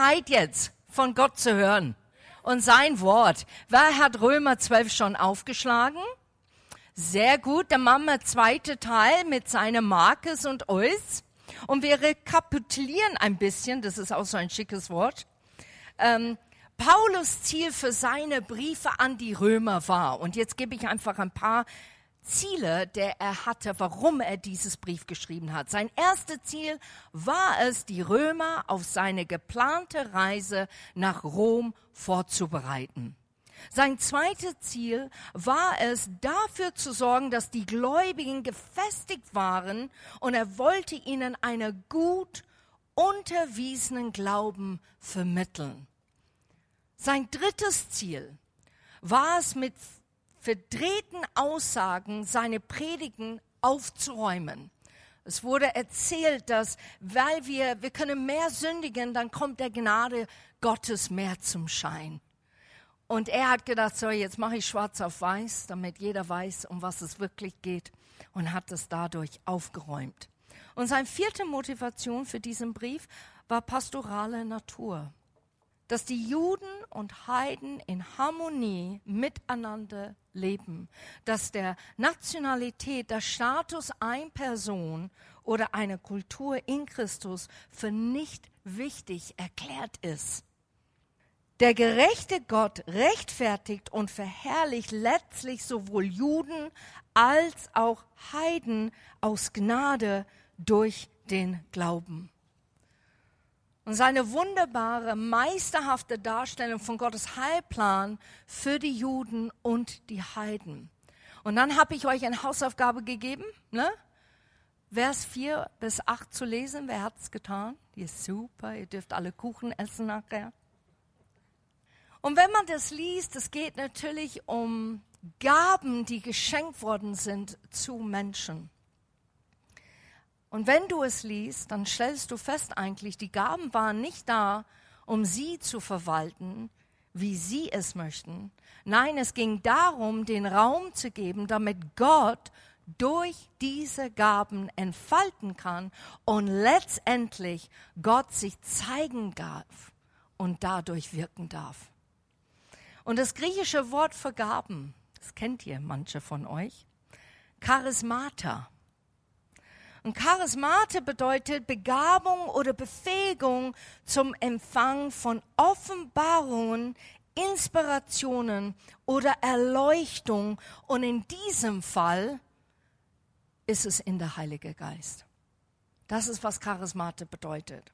Bereit jetzt von Gott zu hören und sein Wort? Wer hat Römer 12 schon aufgeschlagen? Sehr gut, dann machen wir zweite Teil mit seinem Markus und Eus. Und wir rekapitulieren ein bisschen, das ist auch so ein schickes Wort. Ähm, Paulus Ziel für seine Briefe an die Römer war, und jetzt gebe ich einfach ein paar Ziele, der er hatte, warum er dieses Brief geschrieben hat. Sein erstes Ziel war es, die Römer auf seine geplante Reise nach Rom vorzubereiten. Sein zweites Ziel war es, dafür zu sorgen, dass die Gläubigen gefestigt waren und er wollte ihnen einen gut unterwiesenen Glauben vermitteln. Sein drittes Ziel war es, mit verdrehten Aussagen seine Predigen aufzuräumen. Es wurde erzählt, dass weil wir, wir können mehr sündigen, dann kommt der Gnade Gottes mehr zum Schein. Und er hat gedacht, so, jetzt mache ich schwarz auf weiß, damit jeder weiß, um was es wirklich geht und hat es dadurch aufgeräumt. Und seine vierte Motivation für diesen Brief war pastorale Natur dass die Juden und Heiden in Harmonie miteinander leben, dass der Nationalität, der Status einer Person oder einer Kultur in Christus für nicht wichtig erklärt ist. Der gerechte Gott rechtfertigt und verherrlicht letztlich sowohl Juden als auch Heiden aus Gnade durch den Glauben. Und seine wunderbare, meisterhafte Darstellung von Gottes Heilplan für die Juden und die Heiden. Und dann habe ich euch eine Hausaufgabe gegeben, ne? Vers 4 bis 8 zu lesen. Wer hat es getan? Die ist super. Ihr dürft alle Kuchen essen nachher. Und wenn man das liest, es geht natürlich um Gaben, die geschenkt worden sind zu Menschen. Und wenn du es liest, dann stellst du fest eigentlich, die Gaben waren nicht da, um sie zu verwalten, wie sie es möchten. Nein, es ging darum, den Raum zu geben, damit Gott durch diese Gaben entfalten kann und letztendlich Gott sich zeigen darf und dadurch wirken darf. Und das griechische Wort für Gaben, das kennt ihr manche von euch, Charismata. Und Charismate bedeutet Begabung oder Befähigung zum Empfang von Offenbarungen, Inspirationen oder Erleuchtung. Und in diesem Fall ist es in der Heilige Geist. Das ist, was Charismate bedeutet.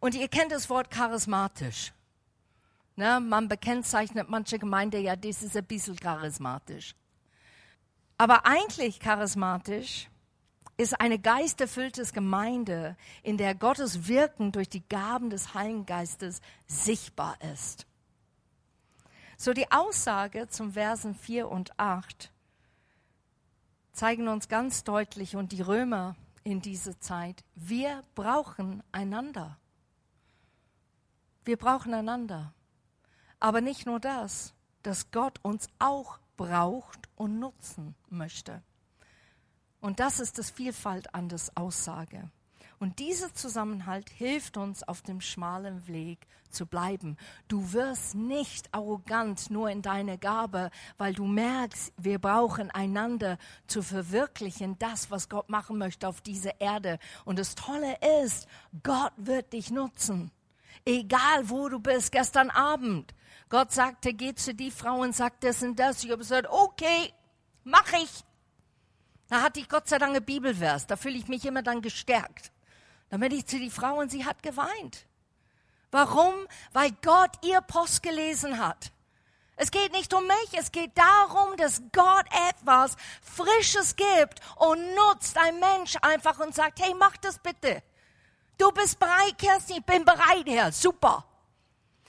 Und ihr kennt das Wort charismatisch. Ne, man bekennzeichnet manche Gemeinde, ja, das ist ein bisschen charismatisch. Aber eigentlich charismatisch ist eine geisterfüllte Gemeinde, in der Gottes Wirken durch die Gaben des Heiligen Geistes sichtbar ist. So die Aussage zum Versen 4 und 8 zeigen uns ganz deutlich und die Römer in dieser Zeit, wir brauchen einander. Wir brauchen einander. Aber nicht nur das, dass Gott uns auch braucht und nutzen möchte. Und das ist das Vielfalt an das Aussage. Und dieser Zusammenhalt hilft uns, auf dem schmalen Weg zu bleiben. Du wirst nicht arrogant nur in deiner Gabe, weil du merkst, wir brauchen einander zu verwirklichen, das, was Gott machen möchte auf dieser Erde. Und das Tolle ist, Gott wird dich nutzen. Egal wo du bist, gestern Abend. Gott sagte, geh zu die Frau und sag das und das. Ich habe gesagt, okay, mach ich. Da hatte ich Gott sei Dank eine Bibelvers. Da fühle ich mich immer dann gestärkt. Dann bin ich zu die Frau und sie hat geweint. Warum? Weil Gott ihr Post gelesen hat. Es geht nicht um mich, es geht darum, dass Gott etwas Frisches gibt und nutzt ein Mensch einfach und sagt, hey, mach das bitte. Du bist bereit, Kerstin, ich bin bereit, Herr, super.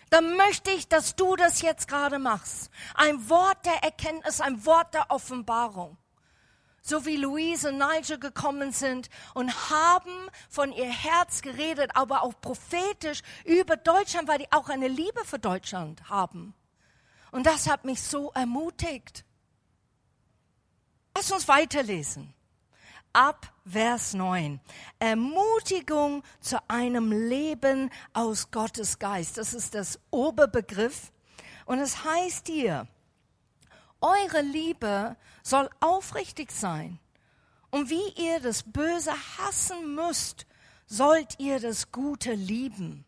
Dann möchte ich, dass du das jetzt gerade machst. Ein Wort der Erkenntnis, ein Wort der Offenbarung so wie Louise und Nigel gekommen sind und haben von ihr Herz geredet, aber auch prophetisch über Deutschland, weil die auch eine Liebe für Deutschland haben. Und das hat mich so ermutigt. Lass uns weiterlesen. ab Vers 9. Ermutigung zu einem Leben aus Gottes Geist. Das ist das Oberbegriff. Und es heißt hier, eure Liebe soll aufrichtig sein. Und wie ihr das Böse hassen müsst, sollt ihr das Gute lieben.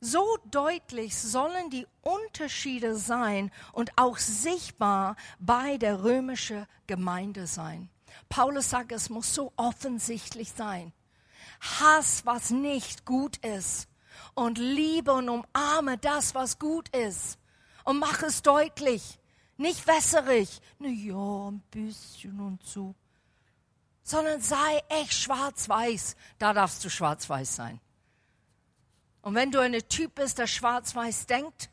So deutlich sollen die Unterschiede sein und auch sichtbar bei der römischen Gemeinde sein. Paulus sagt, es muss so offensichtlich sein. Hass, was nicht gut ist und liebe und umarme das, was gut ist und mach es deutlich, nicht wässerig, na ja, ein bisschen und so, sondern sei echt schwarz-weiß. Da darfst du schwarz-weiß sein. Und wenn du ein Typ bist, der schwarz-weiß denkt,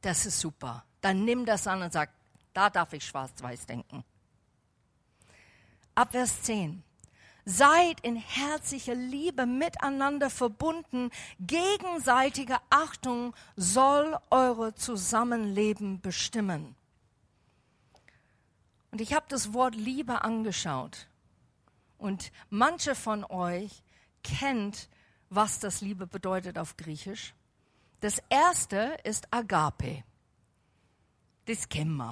das ist super. Dann nimm das an und sag, da darf ich schwarz-weiß denken. Ab Vers 10. Seid in herzlicher Liebe miteinander verbunden. Gegenseitige Achtung soll eure Zusammenleben bestimmen. Und ich habe das Wort Liebe angeschaut. Und manche von euch kennt was das Liebe bedeutet auf Griechisch. Das erste ist Agape. Das kennen.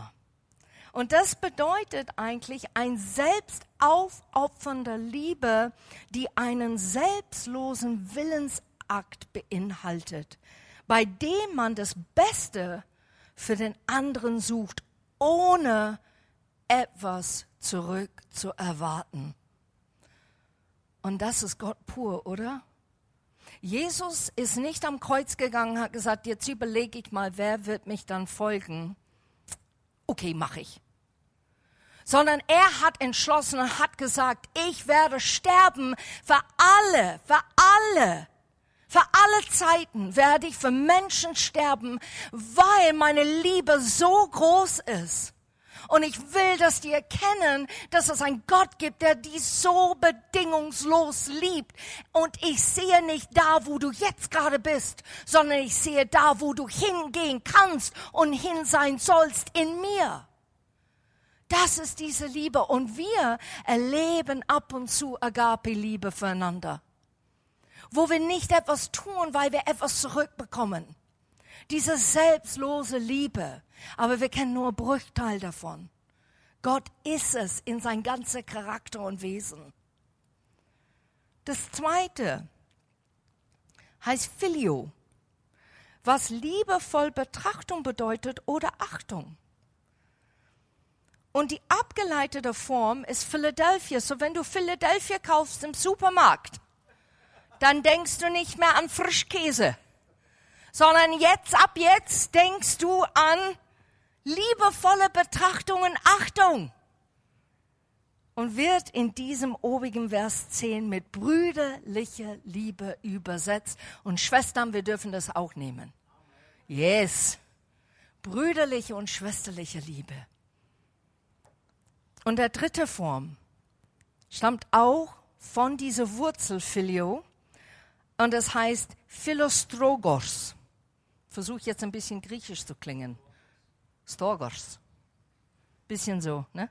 Und das bedeutet eigentlich ein selbstaufopfernder Liebe, die einen selbstlosen Willensakt beinhaltet, bei dem man das Beste für den anderen sucht, ohne etwas zurück zu erwarten. Und das ist Gott pur, oder? Jesus ist nicht am Kreuz gegangen, hat gesagt, jetzt überlege ich mal, wer wird mich dann folgen. Okay, mache ich. Sondern er hat entschlossen und hat gesagt, ich werde sterben für alle, für alle. Für alle Zeiten werde ich für Menschen sterben, weil meine Liebe so groß ist und ich will, dass die erkennen, dass es einen Gott gibt, der die so bedingungslos liebt. Und ich sehe nicht da, wo du jetzt gerade bist, sondern ich sehe da, wo du hingehen kannst und hin sein sollst in mir. Das ist diese Liebe. Und wir erleben ab und zu Agape-Liebe füreinander. Wo wir nicht etwas tun, weil wir etwas zurückbekommen. Diese selbstlose Liebe aber wir kennen nur Bruchteil davon. Gott ist es in sein ganzer Charakter und Wesen. Das zweite heißt Filio, was liebevoll Betrachtung bedeutet oder Achtung. Und die abgeleitete Form ist Philadelphia. So wenn du Philadelphia kaufst im Supermarkt, dann denkst du nicht mehr an Frischkäse, sondern jetzt, ab jetzt denkst du an liebevolle Betrachtungen Achtung und wird in diesem obigen Vers 10 mit brüderlicher Liebe übersetzt. Und Schwestern, wir dürfen das auch nehmen. Yes. Brüderliche und schwesterliche Liebe. Und der dritte Form stammt auch von dieser Wurzel Filio und es heißt Philostrogos. Versuche jetzt ein bisschen griechisch zu klingen. Storgos. Bisschen so, ne?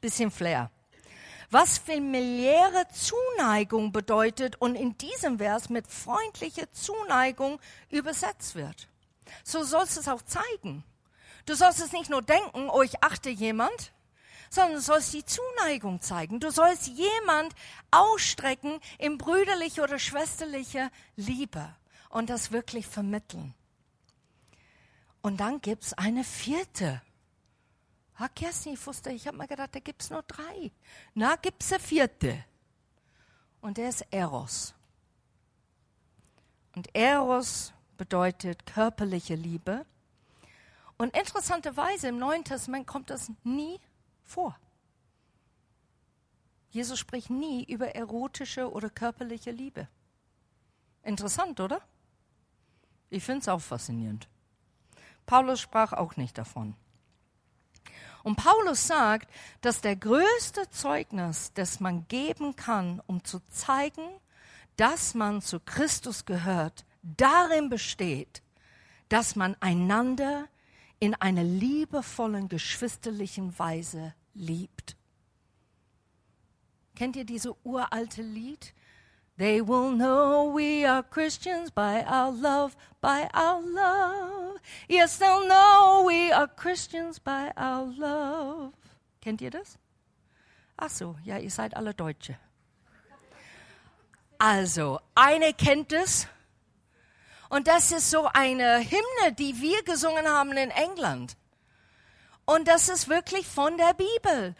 Bisschen Flair. Was familiäre Zuneigung bedeutet und in diesem Vers mit freundlicher Zuneigung übersetzt wird. So sollst es auch zeigen. Du sollst es nicht nur denken, oh, ich achte jemand, sondern du sollst die Zuneigung zeigen. Du sollst jemand ausstrecken in brüderliche oder schwesterliche Liebe und das wirklich vermitteln. Und dann gibt es eine vierte. Ah, Kerstin, ich wusste, ich habe mir gedacht, da gibt es nur drei. Na, gibt es eine vierte. Und der ist Eros. Und Eros bedeutet körperliche Liebe. Und interessanterweise im Neuen Testament kommt das nie vor. Jesus spricht nie über erotische oder körperliche Liebe. Interessant, oder? Ich finde es auch faszinierend. Paulus sprach auch nicht davon. Und Paulus sagt, dass der größte Zeugnis, das man geben kann, um zu zeigen, dass man zu Christus gehört, darin besteht, dass man einander in einer liebevollen, geschwisterlichen Weise liebt. Kennt ihr diese uralte Lied? They will know we are Christians by our love, by our love. Yes, they'll know we are Christians by our love. Kennt ihr das? Ach so, ja, ihr seid alle Deutsche. Also, eine kennt es. Und das ist so eine Hymne, die wir gesungen haben in England. Und das ist wirklich von der Bibel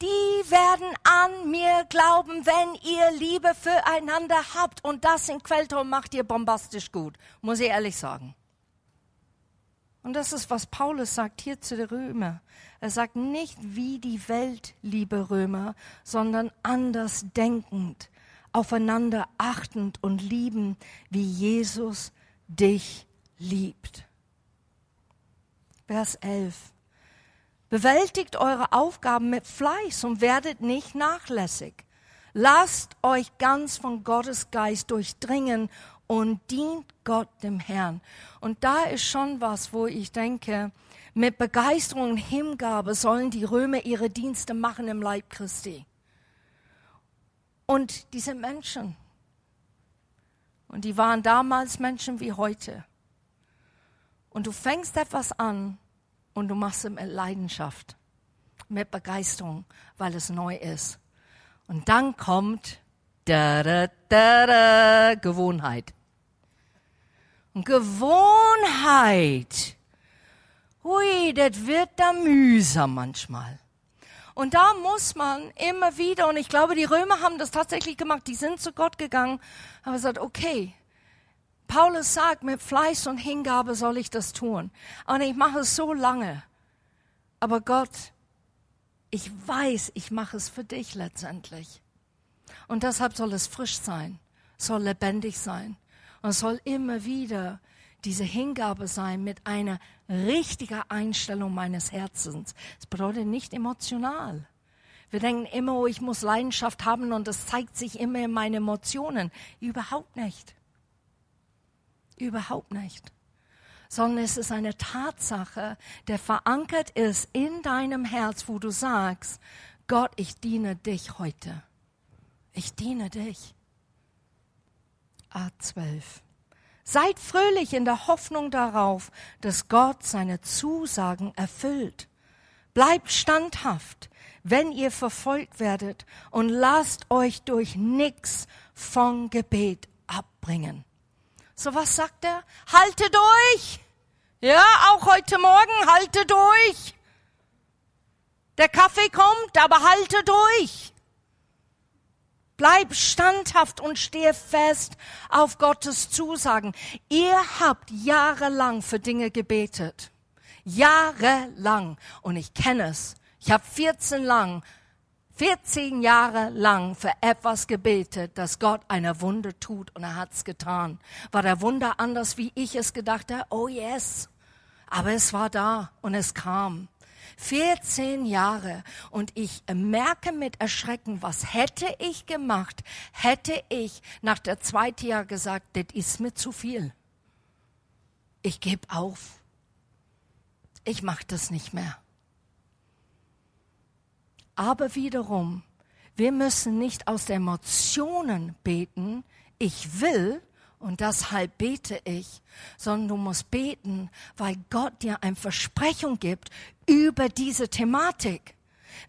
die werden an mir glauben, wenn ihr Liebe füreinander habt. Und das in Quellturm macht ihr bombastisch gut, muss ich ehrlich sagen. Und das ist, was Paulus sagt hier zu den Römer. Er sagt nicht wie die Welt, liebe Römer, sondern anders denkend, aufeinander achtend und lieben, wie Jesus dich liebt. Vers 11. Bewältigt eure Aufgaben mit Fleiß und werdet nicht nachlässig. Lasst euch ganz von Gottes Geist durchdringen und dient Gott dem Herrn. Und da ist schon was, wo ich denke, mit Begeisterung und Hingabe sollen die Römer ihre Dienste machen im Leib Christi. Und diese Menschen, und die waren damals Menschen wie heute. Und du fängst etwas an und du machst es mit Leidenschaft, mit Begeisterung, weil es neu ist. Und dann kommt da, da, da, da, Gewohnheit. Gewohnheit, hui, das wird da mühsam manchmal. Und da muss man immer wieder, und ich glaube, die Römer haben das tatsächlich gemacht, die sind zu Gott gegangen, haben gesagt, okay, Paulus sagt, mit Fleiß und Hingabe soll ich das tun. Und ich mache es so lange. Aber Gott, ich weiß, ich mache es für dich letztendlich. Und deshalb soll es frisch sein, soll lebendig sein und soll immer wieder diese Hingabe sein mit einer richtigen Einstellung meines Herzens. Das bedeutet nicht emotional. Wir denken immer, oh, ich muss Leidenschaft haben und das zeigt sich immer in meinen Emotionen. Überhaupt nicht. Überhaupt nicht. Sondern es ist eine Tatsache, der verankert ist in deinem Herz, wo du sagst, Gott, ich diene dich heute. Ich diene dich. A12. Seid fröhlich in der Hoffnung darauf, dass Gott seine Zusagen erfüllt. Bleibt standhaft, wenn ihr verfolgt werdet und lasst euch durch nix von Gebet abbringen. So was sagt er? Halte durch. Ja, auch heute Morgen halte durch. Der Kaffee kommt, aber halte durch. Bleib standhaft und stehe fest auf Gottes Zusagen. Ihr habt jahrelang für Dinge gebetet. Jahrelang. Und ich kenne es. Ich habe 14 lang 14 Jahre lang für etwas gebetet, dass Gott eine Wunder tut und er hat's getan. War der Wunder anders, wie ich es gedacht habe? Oh yes. Aber es war da und es kam. 14 Jahre und ich merke mit Erschrecken, was hätte ich gemacht, hätte ich nach der zweiten Jahr gesagt, das ist mir zu viel. Ich gebe auf. Ich mache das nicht mehr. Aber wiederum, wir müssen nicht aus Emotionen beten, ich will und deshalb bete ich, sondern du musst beten, weil Gott dir ein Versprechung gibt über diese Thematik.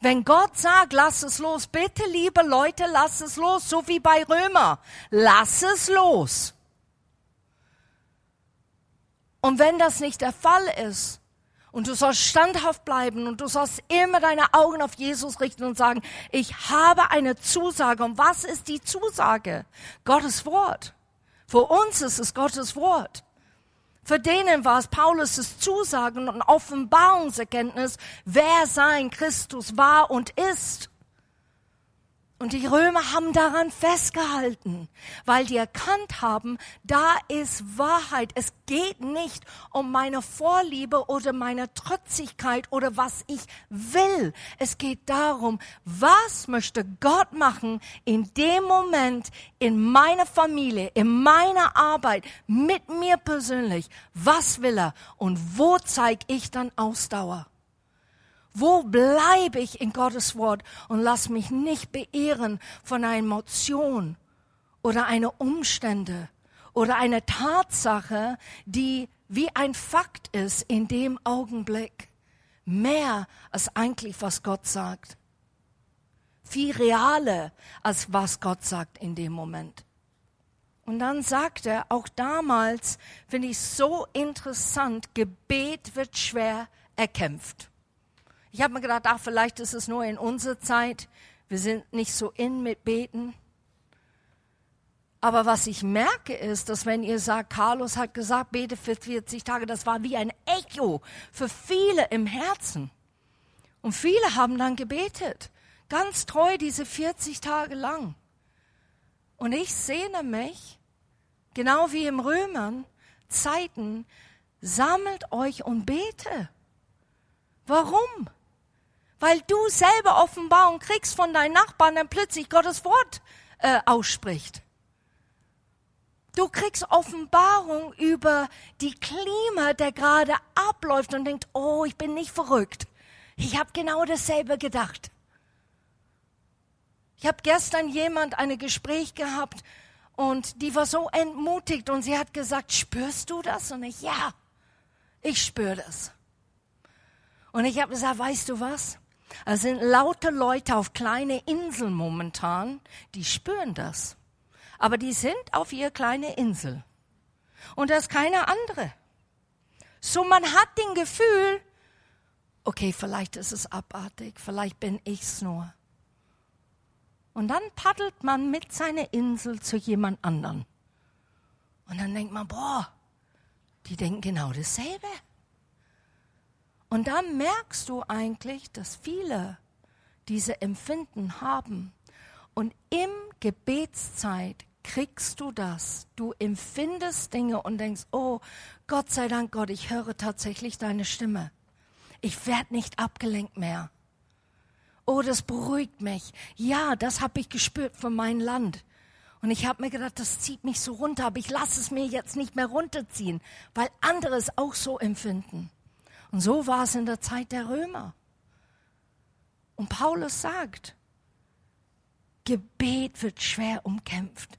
Wenn Gott sagt, lass es los, bitte liebe Leute, lass es los, so wie bei Römer, lass es los. Und wenn das nicht der Fall ist, und du sollst standhaft bleiben und du sollst immer deine Augen auf Jesus richten und sagen, ich habe eine Zusage. Und was ist die Zusage? Gottes Wort. Für uns ist es Gottes Wort. Für denen war es Paulus' Zusagen und Offenbarungserkenntnis, wer sein Christus war und ist. Und die Römer haben daran festgehalten, weil die erkannt haben, da ist Wahrheit. Es geht nicht um meine Vorliebe oder meine Trotzigkeit oder was ich will. Es geht darum, was möchte Gott machen in dem Moment in meiner Familie, in meiner Arbeit, mit mir persönlich. Was will er und wo zeige ich dann Ausdauer? Wo bleibe ich in Gottes Wort und lass mich nicht beehren von einer Emotion oder einer Umstände oder einer Tatsache, die wie ein Fakt ist in dem Augenblick. Mehr als eigentlich, was Gott sagt. Viel realer als was Gott sagt in dem Moment. Und dann sagt er, auch damals finde ich so interessant, Gebet wird schwer erkämpft. Ich habe mir gedacht, ach, vielleicht ist es nur in unserer Zeit. Wir sind nicht so in mit Beten. Aber was ich merke ist, dass wenn ihr sagt, Carlos hat gesagt, bete für 40 Tage, das war wie ein Echo für viele im Herzen. Und viele haben dann gebetet, ganz treu diese 40 Tage lang. Und ich sehne mich, genau wie im Römern, Zeiten, sammelt euch und bete. Warum? Weil du selber Offenbarung kriegst von deinen Nachbarn, dann plötzlich Gottes Wort äh, ausspricht. Du kriegst Offenbarung über die Klima, der gerade abläuft und denkt, oh, ich bin nicht verrückt. Ich habe genau dasselbe gedacht. Ich habe gestern jemand ein Gespräch gehabt und die war so entmutigt und sie hat gesagt, spürst du das? Und ich, ja, ich spüre das. Und ich habe gesagt, weißt du was? Es sind lauter Leute auf kleine Inseln momentan, die spüren das. Aber die sind auf ihre kleine Insel. Und da ist keine andere. So man hat den Gefühl, okay, vielleicht ist es abartig, vielleicht bin ich's nur. Und dann paddelt man mit seiner Insel zu jemand anderen. Und dann denkt man, boah, die denken genau dasselbe. Und dann merkst du eigentlich, dass viele diese Empfinden haben. Und im Gebetszeit kriegst du das. Du empfindest Dinge und denkst, oh, Gott sei Dank, Gott, ich höre tatsächlich deine Stimme. Ich werde nicht abgelenkt mehr. Oh, das beruhigt mich. Ja, das habe ich gespürt für mein Land. Und ich habe mir gedacht, das zieht mich so runter, aber ich lasse es mir jetzt nicht mehr runterziehen, weil andere es auch so empfinden. Und so war es in der Zeit der Römer. Und Paulus sagt, Gebet wird schwer umkämpft.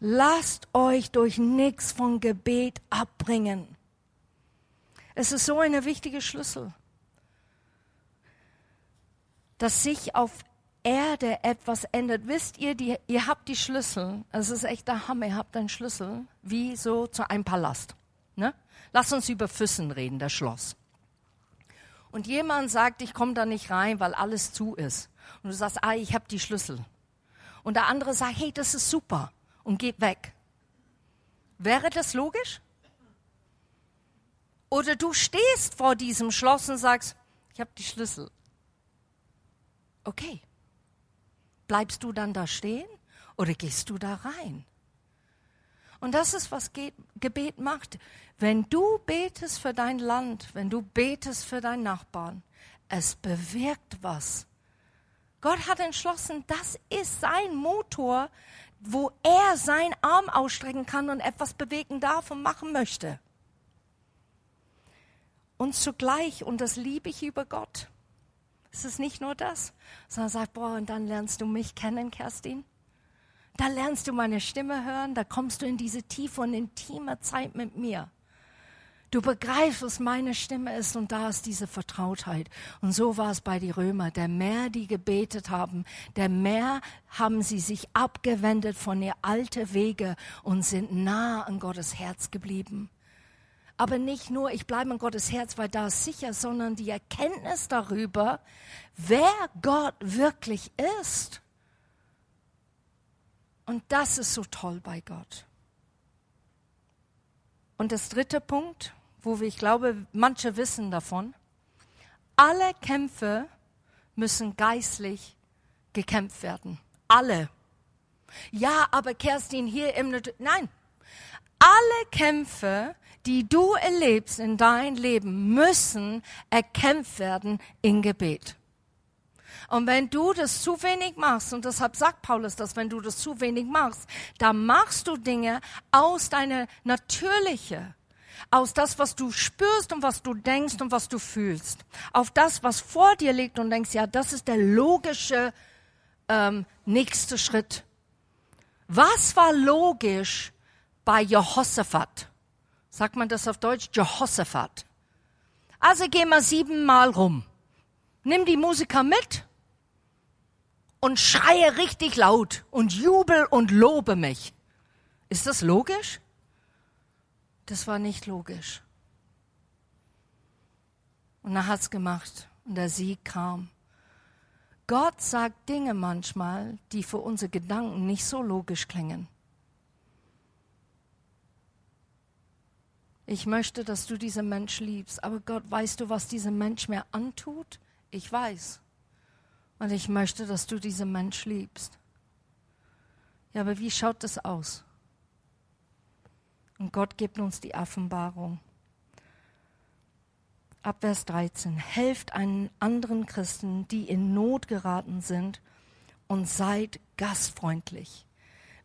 Lasst euch durch nichts von Gebet abbringen. Es ist so eine wichtige Schlüssel dass sich auf Erde etwas ändert. Wisst ihr, die, ihr habt die Schlüssel. Es ist echt der Hammer. Ihr habt einen Schlüssel, wie so zu einem Palast. Ne? Lass uns über Füssen reden, das Schloss. Und jemand sagt, ich komme da nicht rein, weil alles zu ist. Und du sagst, ah, ich habe die Schlüssel. Und der andere sagt, hey, das ist super und geht weg. Wäre das logisch? Oder du stehst vor diesem Schloss und sagst, ich habe die Schlüssel okay, bleibst du dann da stehen oder gehst du da rein? Und das ist, was Gebet macht. Wenn du betest für dein Land, wenn du betest für deinen Nachbarn, es bewirkt was. Gott hat entschlossen, das ist sein Motor, wo er seinen Arm ausstrecken kann und etwas bewegen darf und machen möchte. Und zugleich, und das liebe ich über Gott, es ist nicht nur das, sondern sagt, boah, und dann lernst du mich kennen, Kerstin. Da lernst du meine Stimme hören, da kommst du in diese tiefe und intime Zeit mit mir. Du begreifst, was meine Stimme ist und da ist diese Vertrautheit. Und so war es bei den Römer. Der mehr die gebetet haben, der mehr haben sie sich abgewendet von ihr alte Wege und sind nah an Gottes Herz geblieben. Aber nicht nur, ich bleibe in Gottes Herz, weil da ist sicher, sondern die Erkenntnis darüber, wer Gott wirklich ist. Und das ist so toll bei Gott. Und das dritte Punkt, wo wir, ich glaube, manche wissen davon, alle Kämpfe müssen geistlich gekämpft werden. Alle. Ja, aber Kerstin hier im, nein. Alle Kämpfe die du erlebst in dein Leben, müssen erkämpft werden in Gebet. Und wenn du das zu wenig machst, und deshalb sagt Paulus das, wenn du das zu wenig machst, dann machst du Dinge aus deiner natürlichen, aus das, was du spürst und was du denkst und was du fühlst, auf das, was vor dir liegt und denkst, ja, das ist der logische ähm, nächste Schritt. Was war logisch bei Jehoshaphat? Sagt man das auf Deutsch? Jehoshaphat. Also geh mal siebenmal rum. Nimm die Musiker mit und schreie richtig laut und jubel und lobe mich. Ist das logisch? Das war nicht logisch. Und er hat's gemacht und der Sieg kam. Gott sagt Dinge manchmal, die für unsere Gedanken nicht so logisch klingen. Ich möchte, dass du diesen Mensch liebst, aber Gott, weißt du, was dieser Mensch mir antut? Ich weiß. Und ich möchte, dass du diesen Mensch liebst. Ja, aber wie schaut das aus? Und Gott gibt uns die Offenbarung. Ab Vers 13. Helft einen anderen Christen, die in Not geraten sind, und seid gastfreundlich.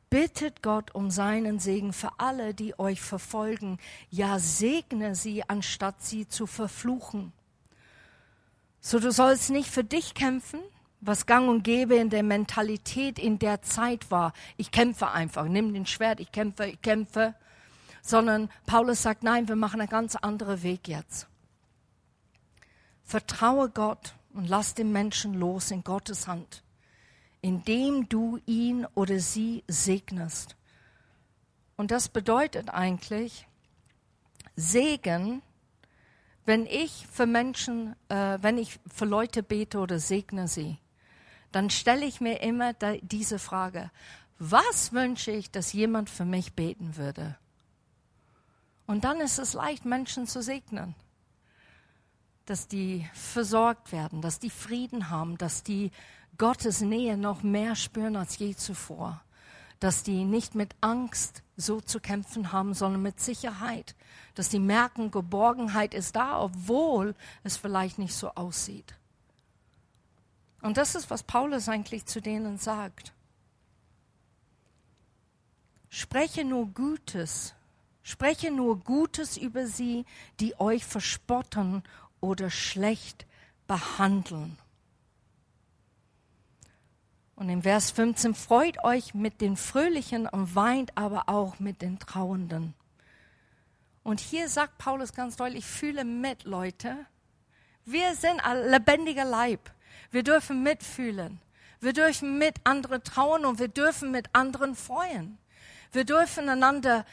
Bittet Gott um seinen Segen für alle, die euch verfolgen. Ja, segne sie, anstatt sie zu verfluchen. So, du sollst nicht für dich kämpfen, was gang und gäbe in der Mentalität in der Zeit war. Ich kämpfe einfach, nimm den Schwert, ich kämpfe, ich kämpfe. Sondern Paulus sagt, nein, wir machen einen ganz anderen Weg jetzt. Vertraue Gott und lass den Menschen los in Gottes Hand indem du ihn oder sie segnest. Und das bedeutet eigentlich Segen, wenn ich für Menschen, äh, wenn ich für Leute bete oder segne sie, dann stelle ich mir immer diese Frage, was wünsche ich, dass jemand für mich beten würde? Und dann ist es leicht, Menschen zu segnen, dass die versorgt werden, dass die Frieden haben, dass die Gottes Nähe noch mehr spüren als je zuvor. Dass die nicht mit Angst so zu kämpfen haben, sondern mit Sicherheit. Dass die merken, Geborgenheit ist da, obwohl es vielleicht nicht so aussieht. Und das ist, was Paulus eigentlich zu denen sagt. Spreche nur Gutes, spreche nur Gutes über sie, die euch verspotten oder schlecht behandeln. Und im Vers 15 freut euch mit den Fröhlichen und weint aber auch mit den Trauenden. Und hier sagt Paulus ganz deutlich, ich fühle mit, Leute. Wir sind ein lebendiger Leib. Wir dürfen mitfühlen. Wir dürfen mit anderen trauen und wir dürfen mit anderen freuen. Wir dürfen einander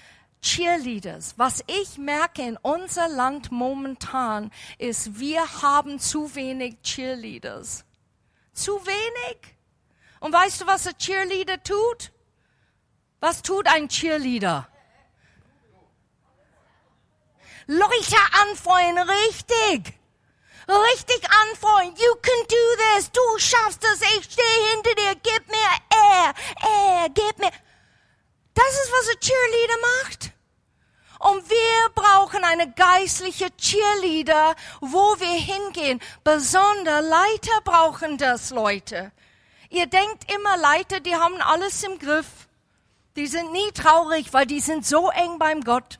Cheerleaders. Was ich merke in unser Land momentan ist, wir haben zu wenig Cheerleaders. Zu wenig. Und weißt du, was ein Cheerleader tut? Was tut ein Cheerleader? Leute anfeuern, richtig. Richtig anfeuern. You can do this. Du schaffst es. Ich stehe hinter dir. Gib mir Air. Air. Gib mir. Das ist, was ein Cheerleader macht. Und wir brauchen eine geistliche Cheerleader, wo wir hingehen. Besonders Leiter brauchen das, Leute. Ihr denkt immer, Leiter, die haben alles im Griff. Die sind nie traurig, weil die sind so eng beim Gott.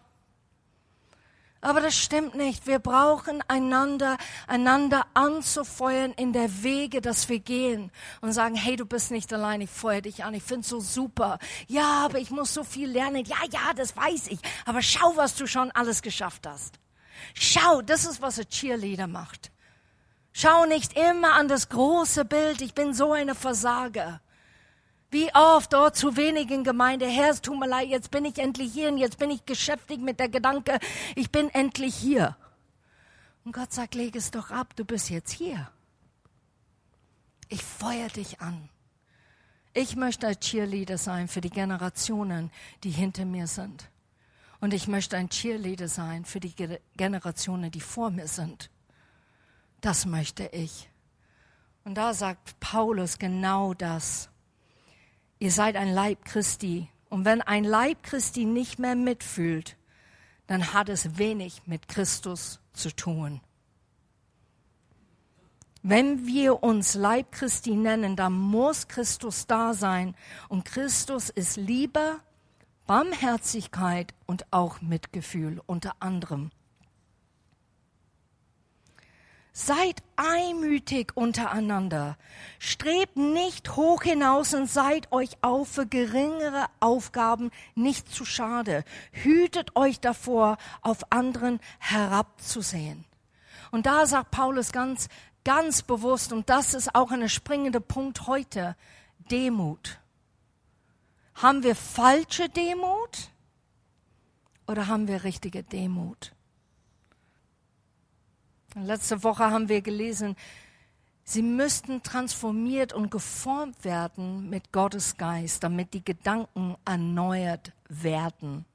Aber das stimmt nicht. Wir brauchen einander, einander anzufeuern in der Wege, dass wir gehen und sagen, hey, du bist nicht allein, ich feuer dich an, ich find's so super. Ja, aber ich muss so viel lernen. Ja, ja, das weiß ich. Aber schau, was du schon alles geschafft hast. Schau, das ist, was ein Cheerleader macht. Schau nicht immer an das große Bild, ich bin so eine Versager. Wie oft oh, zu wenig in Gemeinde, Herr, es tut mir leid, jetzt bin ich endlich hier und jetzt bin ich geschäftig mit der Gedanke, ich bin endlich hier. Und Gott sagt, leg es doch ab, du bist jetzt hier. Ich feuer dich an. Ich möchte ein Cheerleader sein für die Generationen, die hinter mir sind. Und ich möchte ein Cheerleader sein für die Generationen, die vor mir sind. Das möchte ich. Und da sagt Paulus genau das. Ihr seid ein Leib Christi. Und wenn ein Leib Christi nicht mehr mitfühlt, dann hat es wenig mit Christus zu tun. Wenn wir uns Leib Christi nennen, dann muss Christus da sein. Und Christus ist Liebe, Barmherzigkeit und auch Mitgefühl unter anderem. Seid einmütig untereinander. Strebt nicht hoch hinaus und seid euch auch für geringere Aufgaben nicht zu schade. Hütet euch davor, auf anderen herabzusehen. Und da sagt Paulus ganz, ganz bewusst, und das ist auch ein springender Punkt heute, Demut. Haben wir falsche Demut oder haben wir richtige Demut? Letzte Woche haben wir gelesen, sie müssten transformiert und geformt werden mit Gottes Geist, damit die Gedanken erneuert werden.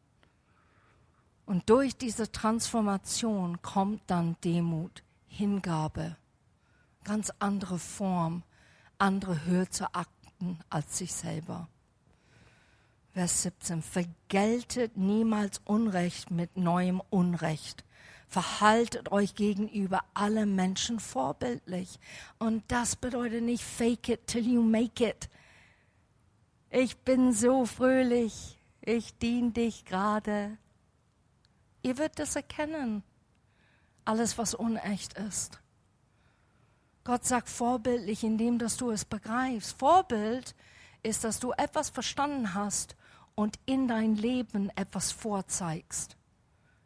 Und durch diese Transformation kommt dann Demut, Hingabe, ganz andere Form, andere Höhe zu achten als sich selber. Vers 17. Vergeltet niemals Unrecht mit neuem Unrecht Verhaltet euch gegenüber allen Menschen vorbildlich. Und das bedeutet nicht fake it till you make it. Ich bin so fröhlich. Ich diene dich gerade. Ihr werdet das erkennen. Alles, was unecht ist. Gott sagt vorbildlich, indem dass du es begreifst. Vorbild ist, dass du etwas verstanden hast und in dein Leben etwas vorzeigst.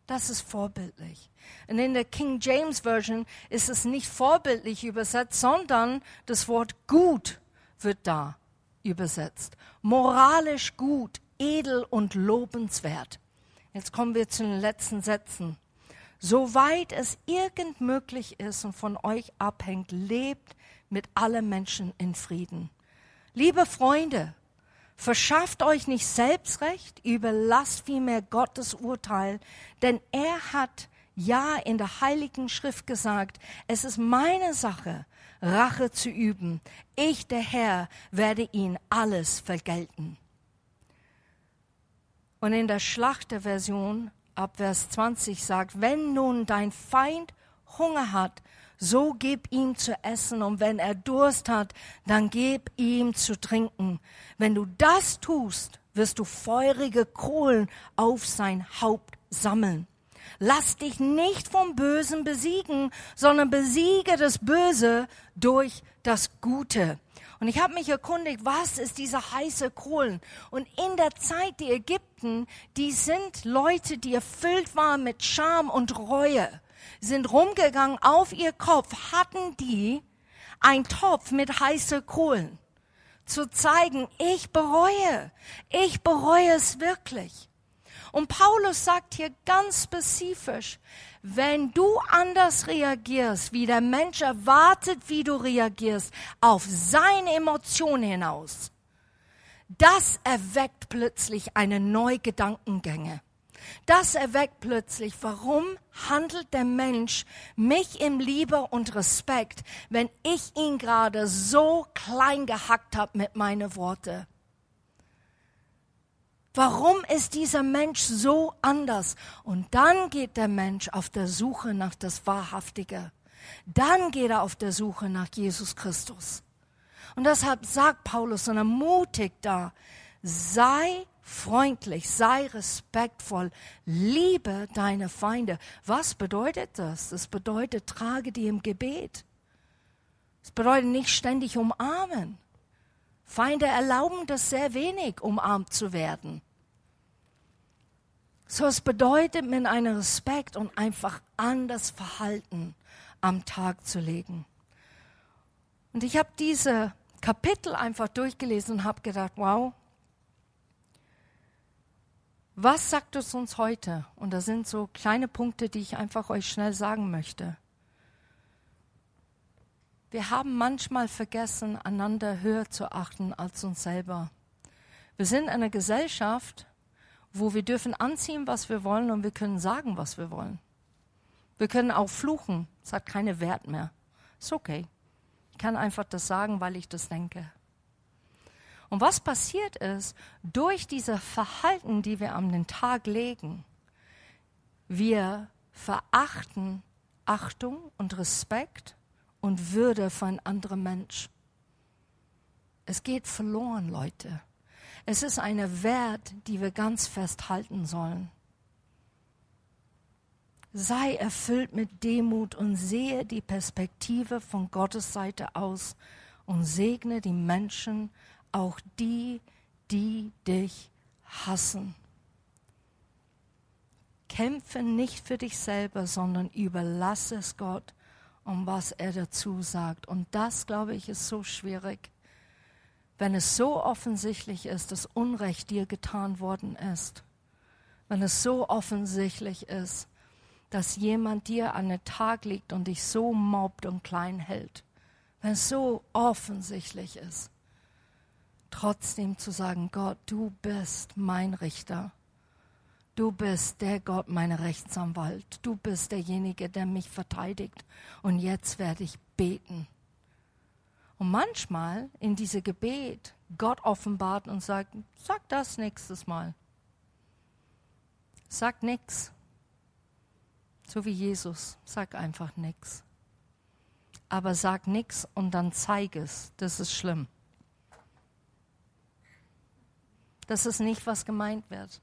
Das ist vorbildlich. Und in der King James Version ist es nicht vorbildlich übersetzt, sondern das Wort gut wird da übersetzt. Moralisch gut, edel und lobenswert. Jetzt kommen wir zu den letzten Sätzen. Soweit es irgend möglich ist und von euch abhängt, lebt mit allen Menschen in Frieden. Liebe Freunde, Verschafft euch nicht selbst Recht, überlasst vielmehr Gottes Urteil, denn er hat ja in der Heiligen Schrift gesagt, es ist meine Sache, Rache zu üben. Ich, der Herr, werde ihn alles vergelten. Und in der Schlachterversion ab Vers 20 sagt, wenn nun dein Feind Hunger hat, so gib ihm zu essen und wenn er Durst hat, dann gib ihm zu trinken. Wenn du das tust, wirst du feurige Kohlen auf sein Haupt sammeln. Lass dich nicht vom Bösen besiegen, sondern besiege das Böse durch das Gute. Und ich habe mich erkundigt, was ist dieser heiße Kohlen? Und in der Zeit die Ägypten, die sind Leute, die erfüllt waren mit Scham und Reue sind rumgegangen auf ihr Kopf, hatten die ein Topf mit heißen Kohlen, zu zeigen, ich bereue, ich bereue es wirklich. Und Paulus sagt hier ganz spezifisch, wenn du anders reagierst, wie der Mensch erwartet, wie du reagierst, auf seine Emotionen hinaus, das erweckt plötzlich eine neue Gedankengänge. Das erweckt plötzlich, warum handelt der Mensch mich im Liebe und Respekt, wenn ich ihn gerade so klein gehackt habe mit meinen Worten? Warum ist dieser Mensch so anders? Und dann geht der Mensch auf der Suche nach das Wahrhaftige. Dann geht er auf der Suche nach Jesus Christus. Und deshalb sagt Paulus und ermutigt da, sei freundlich, sei respektvoll, liebe deine Feinde. Was bedeutet das? Das bedeutet, trage die im Gebet. Das bedeutet nicht ständig umarmen. Feinde erlauben das sehr wenig, umarmt zu werden. So, es bedeutet, mit einem Respekt und einfach anders Verhalten am Tag zu legen. Und ich habe diese Kapitel einfach durchgelesen und habe gedacht, wow, was sagt es uns heute? Und das sind so kleine Punkte, die ich einfach euch schnell sagen möchte. Wir haben manchmal vergessen, einander höher zu achten als uns selber. Wir sind eine Gesellschaft, wo wir dürfen anziehen, was wir wollen und wir können sagen, was wir wollen. Wir können auch fluchen, es hat keinen Wert mehr. Ist okay. Ich kann einfach das sagen, weil ich das denke. Und was passiert ist, durch diese Verhalten, die wir an den Tag legen, wir verachten Achtung und Respekt und Würde für einen anderen Mensch. Es geht verloren, Leute. Es ist eine Wert, die wir ganz festhalten sollen. Sei erfüllt mit Demut und sehe die Perspektive von Gottes Seite aus und segne die Menschen, auch die, die dich hassen. Kämpfe nicht für dich selber, sondern überlasse es Gott, um was er dazu sagt. Und das, glaube ich, ist so schwierig, wenn es so offensichtlich ist, dass Unrecht dir getan worden ist. Wenn es so offensichtlich ist, dass jemand dir an den Tag legt und dich so mobbt und klein hält. Wenn es so offensichtlich ist. Trotzdem zu sagen, Gott, du bist mein Richter. Du bist der Gott, mein Rechtsanwalt. Du bist derjenige, der mich verteidigt. Und jetzt werde ich beten. Und manchmal in diese Gebet Gott offenbart und sagt, sag das nächstes Mal. Sag nichts. So wie Jesus, sag einfach nichts. Aber sag nichts und dann zeig es. Das ist schlimm. Das ist nicht, was gemeint wird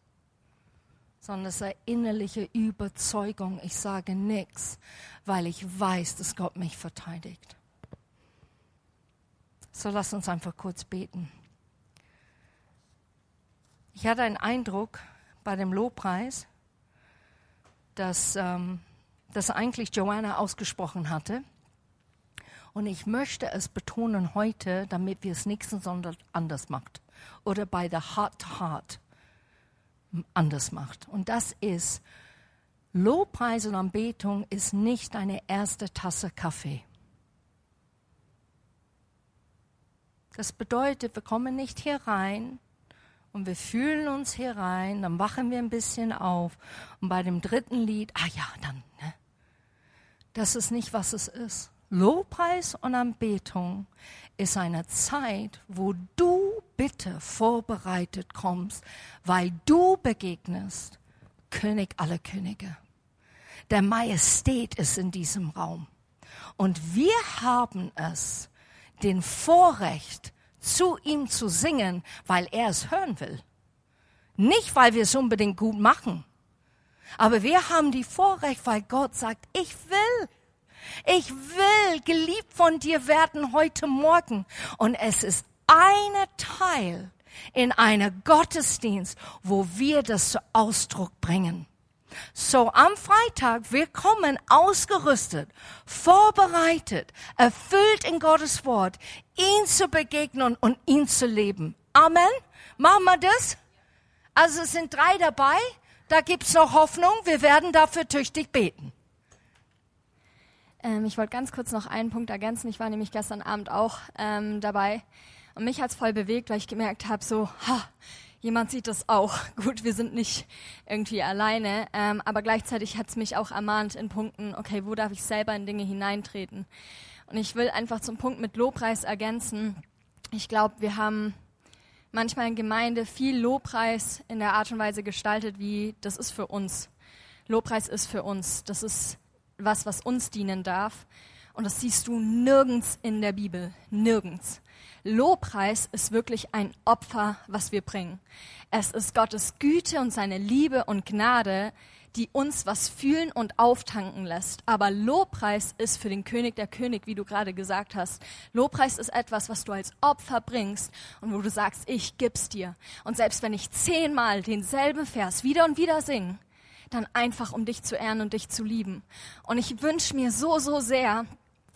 sondern es ist eine innerliche Überzeugung. Ich sage nichts, weil ich weiß, dass Gott mich verteidigt. So lass uns einfach kurz beten. Ich hatte einen Eindruck bei dem Lobpreis, dass ähm, das eigentlich Joanna ausgesprochen hatte. Und ich möchte es betonen heute, damit wir es nächsten Sonntag anders macht. Oder bei der Heart to Heart anders macht. Und das ist, Lobpreis und Anbetung ist nicht eine erste Tasse Kaffee. Das bedeutet, wir kommen nicht hier rein und wir fühlen uns hier rein, dann wachen wir ein bisschen auf und bei dem dritten Lied, ah ja, dann, ne? Das ist nicht, was es ist. Lobpreis und Anbetung ist eine Zeit, wo du bitte vorbereitet kommst, weil du begegnest König aller Könige. Der Majestät ist in diesem Raum. Und wir haben es, den Vorrecht, zu ihm zu singen, weil er es hören will. Nicht, weil wir es unbedingt gut machen. Aber wir haben die Vorrecht, weil Gott sagt, ich will. Ich will geliebt von dir werden heute Morgen. Und es ist eine Teil in einer Gottesdienst, wo wir das zu Ausdruck bringen. So am Freitag, wir kommen ausgerüstet, vorbereitet, erfüllt in Gottes Wort, ihn zu begegnen und ihn zu leben. Amen. Machen wir das? Also es sind drei dabei. Da gibt's noch Hoffnung. Wir werden dafür tüchtig beten. Ähm, ich wollte ganz kurz noch einen Punkt ergänzen. Ich war nämlich gestern Abend auch ähm, dabei. Und mich hat's voll bewegt, weil ich gemerkt habe, so, ha, jemand sieht das auch. Gut, wir sind nicht irgendwie alleine, ähm, aber gleichzeitig hat's mich auch ermahnt in Punkten, okay, wo darf ich selber in Dinge hineintreten? Und ich will einfach zum Punkt mit Lobpreis ergänzen. Ich glaube, wir haben manchmal in Gemeinde viel Lobpreis in der Art und Weise gestaltet, wie das ist für uns. Lobpreis ist für uns. Das ist was, was uns dienen darf. Und das siehst du nirgends in der Bibel. Nirgends. Lobpreis ist wirklich ein Opfer, was wir bringen. Es ist Gottes Güte und seine Liebe und Gnade, die uns was fühlen und auftanken lässt. Aber Lobpreis ist für den König der König, wie du gerade gesagt hast. Lobpreis ist etwas, was du als Opfer bringst und wo du sagst, ich gib's dir. Und selbst wenn ich zehnmal denselben Vers wieder und wieder singe, dann einfach um dich zu ehren und dich zu lieben. Und ich wünsche mir so, so sehr,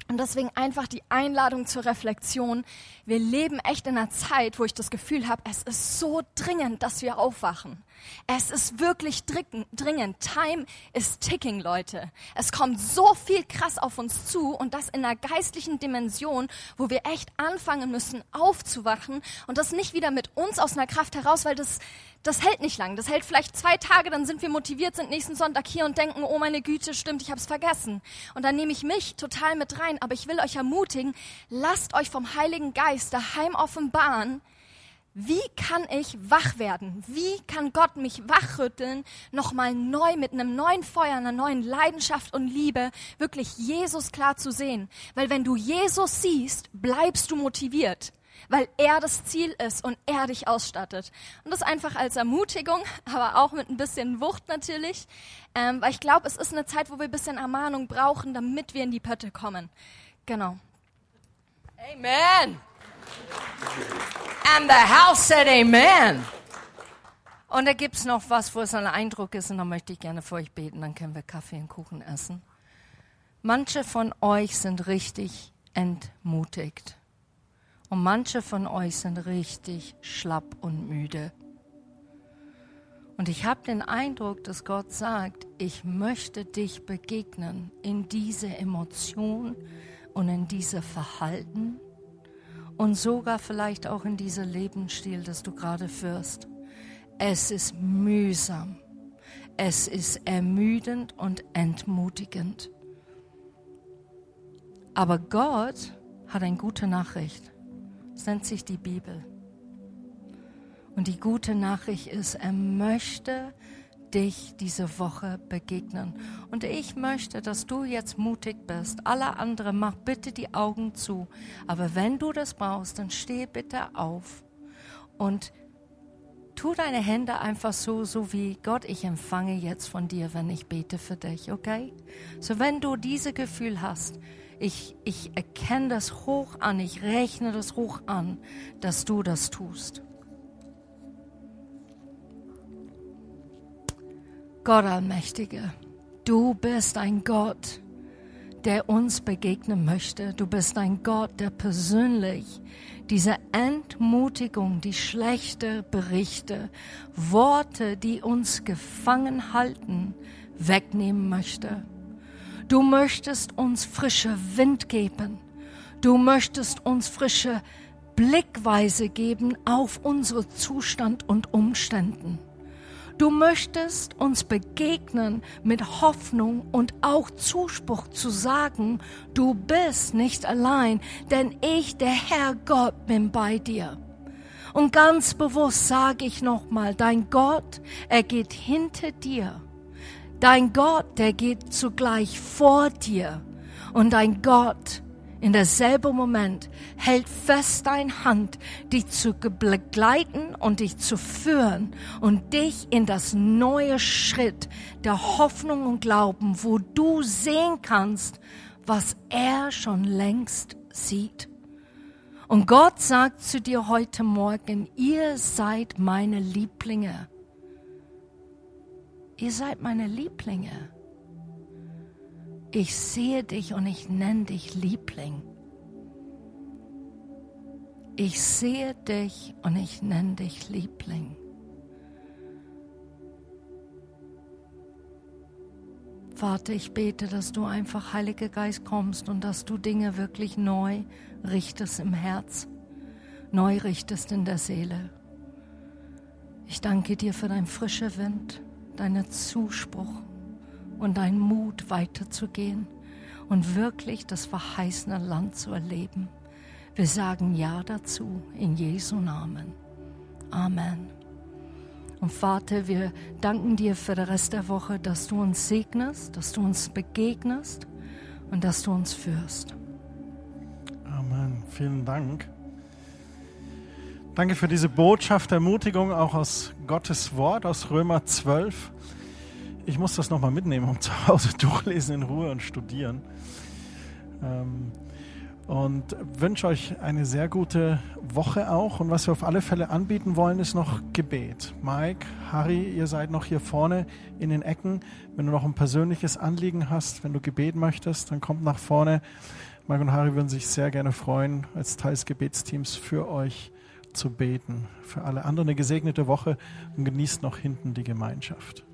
und deswegen einfach die Einladung zur Reflexion. Wir leben echt in einer Zeit, wo ich das Gefühl habe, es ist so dringend, dass wir aufwachen. Es ist wirklich dringend. Time is ticking, Leute. Es kommt so viel krass auf uns zu und das in einer geistlichen Dimension, wo wir echt anfangen müssen aufzuwachen und das nicht wieder mit uns aus einer Kraft heraus, weil das, das hält nicht lang. Das hält vielleicht zwei Tage, dann sind wir motiviert, sind nächsten Sonntag hier und denken, oh meine Güte, stimmt, ich habe es vergessen. Und dann nehme ich mich total mit rein. Aber ich will euch ermutigen, lasst euch vom Heiligen Geist daheim offenbaren, wie kann ich wach werden? Wie kann Gott mich wachrütteln, nochmal neu mit einem neuen Feuer, einer neuen Leidenschaft und Liebe, wirklich Jesus klar zu sehen? Weil wenn du Jesus siehst, bleibst du motiviert. weil er das Ziel ist und er dich ausstattet. Und das einfach als Ermutigung, aber auch mit ein bisschen Wucht natürlich, ähm, weil ich glaube, es ist eine Zeit, wo wir ein bisschen Ermahnung brauchen, damit wir in die Pötte kommen. Genau. Amen. And the house said Amen. Und da gibt es noch was, wo es ein Eindruck ist, und da möchte ich gerne für euch beten, dann können wir Kaffee und Kuchen essen. Manche von euch sind richtig entmutigt. Und manche von euch sind richtig schlapp und müde. Und ich habe den Eindruck, dass Gott sagt, ich möchte dich begegnen in diese Emotion und in diese Verhalten und sogar vielleicht auch in dieser Lebensstil, das du gerade führst. Es ist mühsam. Es ist ermüdend und entmutigend. Aber Gott hat eine gute Nachricht. Es nennt sich die Bibel. Und die gute Nachricht ist, er möchte dich diese Woche begegnen. Und ich möchte, dass du jetzt mutig bist. Alle anderen, mach bitte die Augen zu. Aber wenn du das brauchst, dann steh bitte auf und tu deine Hände einfach so, so wie Gott, ich empfange jetzt von dir, wenn ich bete für dich, okay? So wenn du dieses Gefühl hast, ich, ich erkenne das hoch an, ich rechne das hoch an, dass du das tust. Gott Allmächtige, du bist ein Gott, der uns begegnen möchte. Du bist ein Gott, der persönlich diese Entmutigung, die schlechte Berichte, Worte, die uns gefangen halten, wegnehmen möchte. Du möchtest uns frische Wind geben. Du möchtest uns frische Blickweise geben auf unsere Zustand und Umständen. Du möchtest uns begegnen mit Hoffnung und auch Zuspruch zu sagen, du bist nicht allein, denn ich, der Herr Gott, bin bei dir. Und ganz bewusst sage ich nochmal, dein Gott, er geht hinter dir. Dein Gott, der geht zugleich vor dir. Und dein Gott, in derselben Moment hält fest deine Hand, dich zu begleiten und dich zu führen und dich in das neue Schritt der Hoffnung und Glauben, wo du sehen kannst, was er schon längst sieht. Und Gott sagt zu dir heute Morgen, ihr seid meine Lieblinge. Ihr seid meine Lieblinge. Ich sehe dich und ich nenne dich Liebling. Ich sehe dich und ich nenne dich Liebling. Vater, ich bete, dass du einfach, Heiliger Geist, kommst und dass du Dinge wirklich neu richtest im Herz, neu richtest in der Seele. Ich danke dir für deinen frischen Wind, deinen Zuspruch, und dein Mut weiterzugehen und wirklich das verheißene Land zu erleben. Wir sagen Ja dazu in Jesu Namen. Amen. Und Vater, wir danken dir für den Rest der Woche, dass du uns segnest, dass du uns begegnest und dass du uns führst. Amen. Vielen Dank. Danke für diese Botschaft der Ermutigung, auch aus Gottes Wort, aus Römer 12 ich muss das nochmal mitnehmen und zu Hause durchlesen in Ruhe und studieren. Ähm, und wünsche euch eine sehr gute Woche auch. Und was wir auf alle Fälle anbieten wollen, ist noch Gebet. Mike, Harry, ihr seid noch hier vorne in den Ecken. Wenn du noch ein persönliches Anliegen hast, wenn du Gebet möchtest, dann kommt nach vorne. Mike und Harry würden sich sehr gerne freuen, als Teil des Gebetsteams für euch zu beten. Für alle anderen eine gesegnete Woche und genießt noch hinten die Gemeinschaft.